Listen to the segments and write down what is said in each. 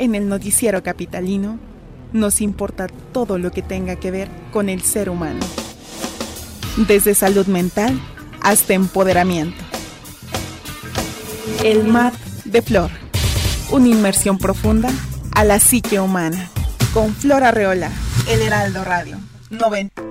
En el noticiero capitalino nos importa todo lo que tenga que ver con el ser humano. Desde salud mental hasta empoderamiento. El mar de Flor. Una inmersión profunda a la psique humana. Con Flor Arreola, El Heraldo Radio. 90.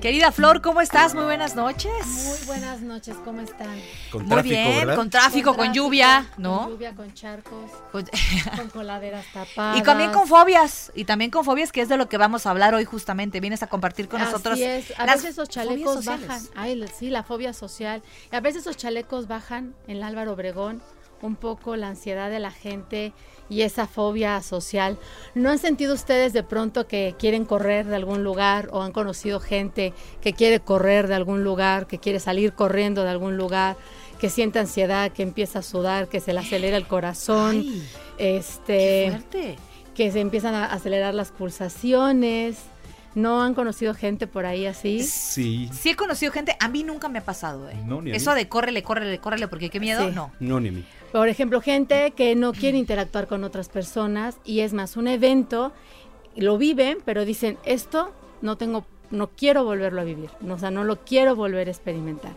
Querida Flor, ¿cómo estás? Muy buenas noches. Muy buenas noches, ¿cómo están? Con Muy tráfico, bien, ¿verdad? con tráfico, con, lluvia, ¿no? Con lluvia, con charcos, Con- con coladeras tapadas. y también con fobias, y también con fobias, que es de lo que vamos a hablar hoy justamente. Vienes a compartir con nosotros. Así es. A las veces esos chalecos bajan. Ay, sí, la fobia social. Y a veces esos chalecos bajan en el Álvaro Obregón un poco la ansiedad de la gente y esa fobia social. ¿No han sentido ustedes de pronto que quieren correr de algún lugar o han conocido gente que quiere correr de algún lugar, que quiere salir corriendo de algún lugar, que siente ansiedad, que empieza a sudar, que se le acelera el corazón? Ay, este qué que se empiezan a acelerar las pulsaciones. ¿No han conocido gente por ahí así? Sí. Sí he conocido gente, a mí nunca me ha pasado, ¿eh? No, ni a Eso mí. de córrele, córrele, córrele, porque qué miedo, Sí. no. No, ni a mí. Por ejemplo, gente que no quiere interactuar con otras personas y es más un evento, lo viven, pero dicen, esto no tengo, no quiero volverlo a vivir, no, o sea, no lo quiero volver a experimentar.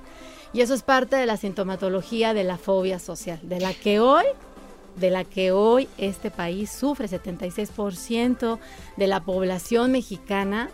Y eso es parte de la sintomatología de la fobia social, de la que hoy de la que hoy este país sufre, 76% de la población mexicana,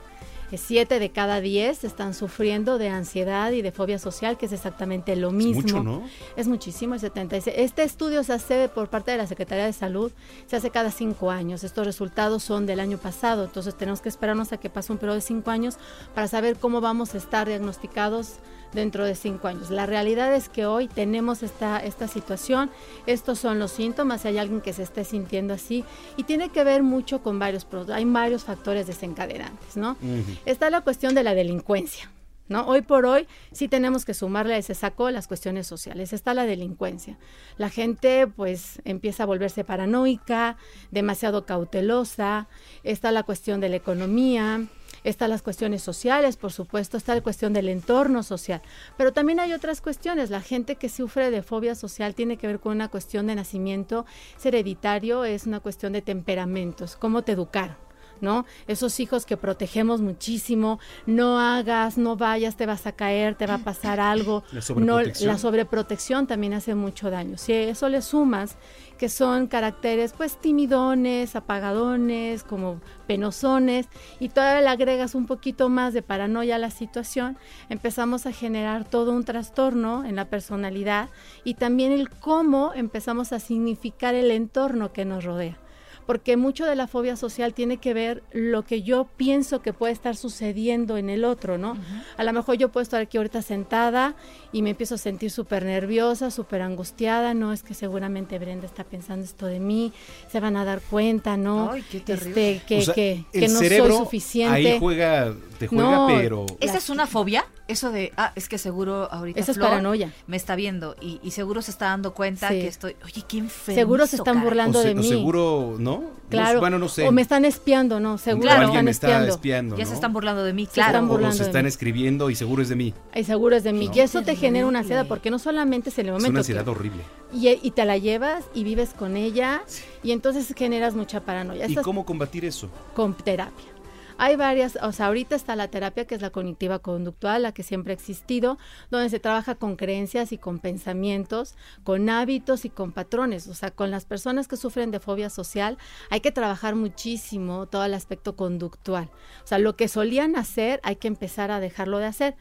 7 de cada 10 están sufriendo de ansiedad y de fobia social, que es exactamente lo Es mismo. mucho, ¿no? Es muchísimo, el 76. Este estudio se hace por parte de la Secretaría de Salud, se hace cada cinco años. Estos resultados son del año pasado, entonces tenemos que esperarnos a que pase un periodo de cinco años para saber cómo vamos a estar diagnosticados dentro de cinco años. La realidad es que hoy tenemos esta, esta situación, estos son los síntomas, si hay alguien que se esté sintiendo así, y tiene que ver mucho con varios, hay varios factores desencadenantes, ¿no? Está la cuestión de la delincuencia. ¿No? Hoy por hoy sí tenemos que sumarle a ese saco las cuestiones sociales. Está la delincuencia. La gente pues empieza a volverse paranoica, demasiado cautelosa. Está la cuestión de la economía, están las cuestiones sociales, por supuesto, está la cuestión del entorno social. Pero también hay otras cuestiones. La gente que sufre de fobia social tiene que ver con una cuestión de nacimiento, es hereditario, es una cuestión de temperamentos, cómo te educaron. ¿No? Esos hijos que protegemos muchísimo, no hagas, no vayas, te vas a caer, te va a pasar algo. La no, sobreprotección. la sobreprotección también hace mucho daño. Si a eso le sumas que son caracteres pues timidones, apagadones, como penosones, y todavía le agregas un poquito más de paranoia a la situación, empezamos a generar todo un trastorno en la personalidad y también el cómo empezamos a significar el entorno que nos rodea porque mucho de la fobia social tiene que ver lo que yo pienso que puede estar sucediendo en el otro, ¿no? A lo mejor yo puedo estar aquí ahorita sentada y me empiezo a sentir súper nerviosa, súper angustiada, no es que seguramente Brenda está pensando esto de mí, se van a dar cuenta, ¿no? Ay, qué terrible. Este, que, O sea, que, el que no cerebro soy suficiente. Ahí juega, te juega, No, pero. ¿Esa es una fobia? Eso de, ah, es que seguro ahorita Esa es Flor paranoia. me está viendo y, y seguro se está dando cuenta Sí. que estoy, oye, qué enfermo. Seguro se están burlando o se- de o mí. seguro, ¿no? No Claro. sé, bueno, no sé. O me están espiando, ¿no? Seguro Claro. alguien me está espiando. espiando. Ya ¿no? se están burlando de mí, Se claro. están O- o burlando se están mí. escribiendo y seguro es de mí. Ay, seguro es de mí. No. Y eso te genera una ansiedad, porque no solamente es en el Es momento una que- ansiedad horrible. y, y te la llevas y vives con ella y entonces generas mucha paranoia. ¿Y Estás cómo combatir eso? con terapia. Hay varias, o sea, ahorita está la terapia que es la cognitiva conductual, la que siempre ha existido, donde se trabaja con creencias y con pensamientos, con hábitos y con patrones. O sea, con las personas que sufren de fobia social hay que trabajar muchísimo todo el aspecto conductual. O sea, lo que solían hacer hay que empezar a dejarlo de hacer.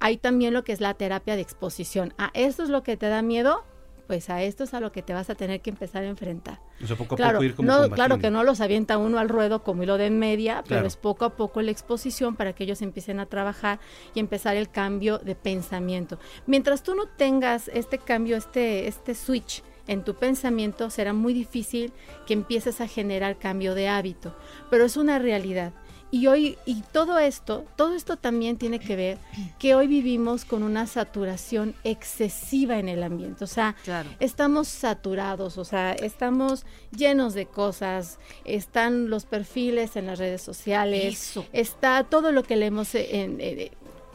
Hay también lo que es la terapia de exposición. A esto es lo que te da miedo, pues a esto es a lo que te vas a tener que empezar a enfrentar. O sea, poco a Claro, poco ir como no, claro que no los avienta uno al ruedo como hilo de media, pero es poco a poco la exposición para que ellos empiecen a trabajar y empezar el cambio de pensamiento. Mientras tú no tengas este cambio, este, este switch en tu pensamiento, será muy difícil que empieces a generar cambio de hábito. Pero es una realidad. Y hoy, y todo esto, todo esto también tiene que ver que hoy vivimos con una saturación excesiva en el ambiente. O sea, Claro. estamos saturados, o sea, estamos llenos de cosas, están los perfiles en las redes sociales, Eso. está todo lo que leemos en... en-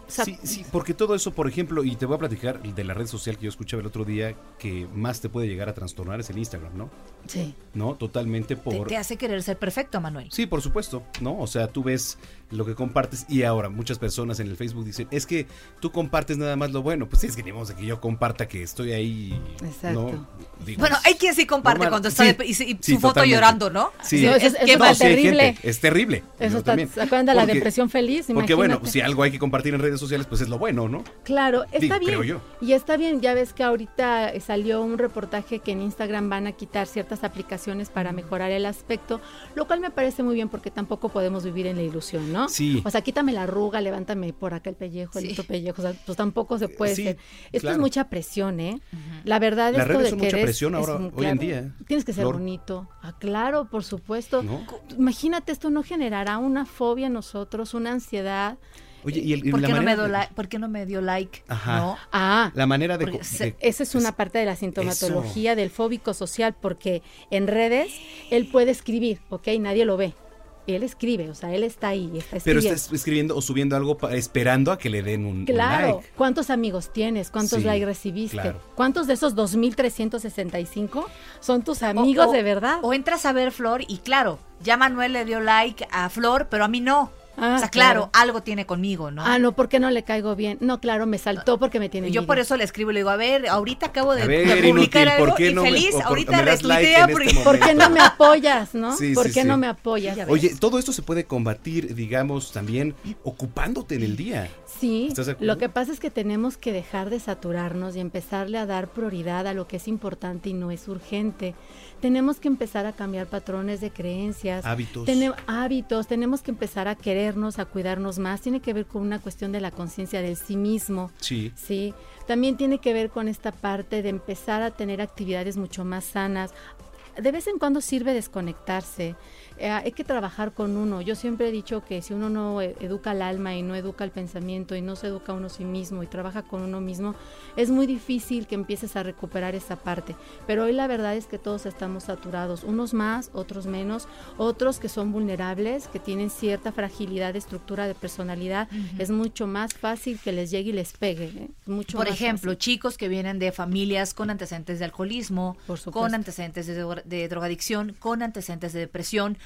sea, Sí, sí, porque todo eso, por ejemplo, y te voy a platicar de la red social que yo escuchaba el otro día, que más te puede llegar a trastornar es el Instagram, ¿no? Sí. ¿No? Totalmente Te, por... te hace querer ser perfecto, Manuel. Sí, por supuesto, ¿no? O sea, tú ves lo que compartes y ahora muchas personas en el Facebook dicen, es que tú compartes nada más lo bueno. Pues sí, es que ni modo de que yo comparta que estoy ahí, Exacto. ¿no? Digo, Bueno, hay quien sí comparte normal. cuando está Sí, de- y, se- y sí, su foto totalmente. llorando, ¿no? Sí. Sí, es- terrible. gente, es terrible. Eso También. ¿se acuerdan de la Porque- depresión feliz? Porque bueno, si algo hay que compartir en redes sociales, pues es lo bueno, ¿no? Claro, está Digo, bien. creo yo. Y está bien, ya ves que ahorita salió un reportaje que en Instagram van a quitar ciertas aplicaciones para mejorar el aspecto, lo cual me parece muy bien porque tampoco podemos vivir en la ilusión, ¿no? Sí. O sea, quítame la arruga, levántame por acá el pellejo, el Sí. otro pellejo, o sea, pues tampoco se puede Sí, ser. Esto claro. es mucha presión, ¿eh? La verdad Las esto redes de son que mucha eres- presión es ahora, un- hoy en día, Tienes que ser bonito. Ah, claro, por supuesto. ¿No? Imagínate, esto no generará una fobia en nosotros, una ansiedad. Oye, y, el, y ¿Por la qué, no me dio de- like? ¿Por qué no me dio like? Ajá. ¿No? Ah, La manera de... De- Esa es una parte de la sintomatología del fóbico social, porque en redes él puede escribir, ¿ok? Nadie lo ve. Él escribe, o sea, él está ahí, está Pero estás escribiendo o subiendo algo esperando a que le den un, un Claro, like. ¿cuántos amigos tienes? ¿Cuántos Sí, likes recibiste? claro. ¿Cuántos de esos 2365 son tus amigos O- o- de verdad? O entras a ver Flor y claro, ya Manuel le dio like a Flor, pero a mí no. Ah, o sea, claro, claro. algo tiene conmigo, ¿no? Ah, no, ¿por qué no le caigo bien? No, claro, me saltó porque me tiene Yo envidia. por eso le escribo y le digo, a ver, ahorita acabo de, A ver, de publicar inútil, algo ¿por qué y no feliz, ahorita me das like retuitea en porque... este ¿Por qué no me apoyas, no? Sí, ¿Por sí, qué sí. no me apoyas? Oye, todo esto se puede combatir, digamos, también ocupándote en el día. Sí, lo que pasa es que tenemos que dejar de saturarnos y empezarle a dar prioridad a lo que es importante y no es urgente. Tenemos que empezar a cambiar patrones de creencias, Hábitos. Tene- hábitos, tenemos que empezar a querernos, a cuidarnos más. Tiene que ver con una cuestión de la conciencia del sí mismo. Sí. Sí, también tiene que ver con esta parte de empezar a tener actividades mucho más sanas. De vez en cuando sirve desconectarse. Eh, hay que trabajar con uno. Yo siempre he dicho que si uno no eh, educa al alma y no educa el pensamiento y no se educa a uno sí mismo y trabaja con uno mismo, es muy difícil que empieces a recuperar esa parte. Pero hoy la verdad es que todos estamos saturados, unos más, otros menos, otros que son vulnerables, que tienen cierta fragilidad de estructura de personalidad, es mucho más fácil que les llegue y les pegue. ¿eh? Mucho Por más ejemplo, fácil. chicos que vienen de familias con antecedentes de alcoholismo, con antecedentes de, de drogadicción, con antecedentes de depresión,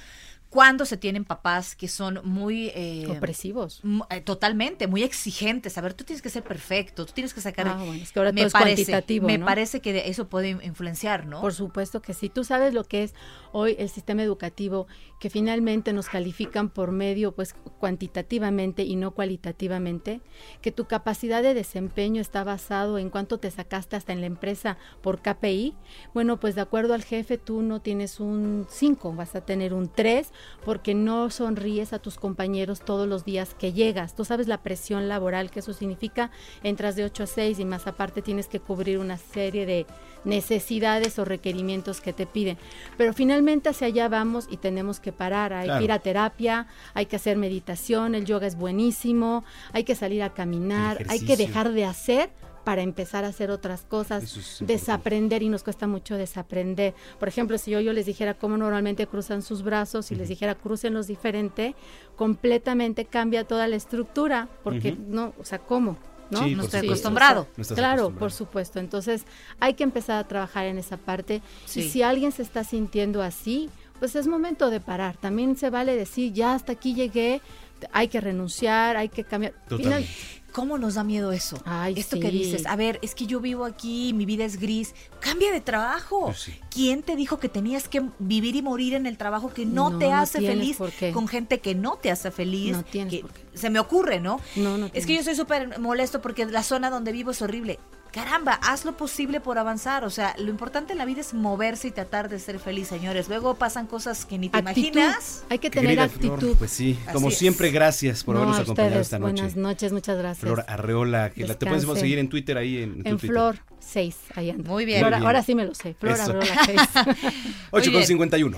cuando se tienen papás que son muy... eh, opresivos. eh, totalmente, muy exigentes. A ver, tú tienes que ser perfecto, tú tienes que sacar... Ah, bueno, es que ahora me todo es parece, cuantitativo, Me ¿no? parece que eso puede influenciar, ¿no? Por supuesto que sí. Tú sabes lo que es hoy el sistema educativo, que finalmente nos califican por medio, pues cuantitativamente y no cualitativamente, que tu capacidad de desempeño está basado en cuánto te sacaste hasta en la empresa por KPI. Bueno, pues de acuerdo al jefe, tú no tienes un 5, vas a tener un 3, porque no sonríes a tus compañeros todos los días que llegas. Tú sabes la presión laboral que eso significa, entras de 8 a 6 y más aparte tienes que cubrir una serie de necesidades o requerimientos que te piden. Pero finalmente hacia allá vamos y tenemos que parar. Hay Claro. que ir a terapia, hay que hacer meditación, el yoga es buenísimo, hay que salir a caminar, hay que dejar de hacer para empezar a hacer otras cosas, es desaprender y nos cuesta mucho desaprender. Por ejemplo, si yo, yo les dijera cómo normalmente cruzan sus brazos y les dijera crucenlos diferente, completamente cambia toda la estructura, porque no, o sea, ¿cómo? ¿No? Sí, no estoy acostumbrado. No estás Claro, acostumbrado. por supuesto. Entonces hay que empezar a trabajar en esa parte. Sí. Y si alguien se está sintiendo así, pues es momento de parar. También se vale decir, ya hasta aquí llegué, hay que renunciar, hay que cambiar. Final-. ¿Cómo nos da miedo eso? Ay, Esto que dices, a ver, es que yo vivo aquí, mi vida es gris, cambia de trabajo. Pues sí. ¿Quién te dijo que tenías que vivir y morir en el trabajo que no, No, te no hace tienes feliz por qué. con gente que no te hace feliz? No tienes que por qué. Se me ocurre, ¿no? No, no Es que yo soy súper molesto porque la zona donde vivo es horrible. Caramba, haz lo posible por avanzar. O sea, lo importante en la vida es moverse y tratar de ser feliz, señores. Luego pasan cosas que ni te Actitud. imaginas. Hay que tener Querida Flor, actitud. pues sí, Así como es. siempre, gracias por No, habernos acompañado ustedes, esta noche. Buenas noches, muchas gracias. Flor Arreola, que la, te puedes Descansen. seguir en Twitter ahí en, en Twitter. Flor 6, ahí anda. Muy bien. Flor- Muy bien. Ahora sí me lo sé. Flor Eso. Arreola 6. 8 Muy con bien. 51.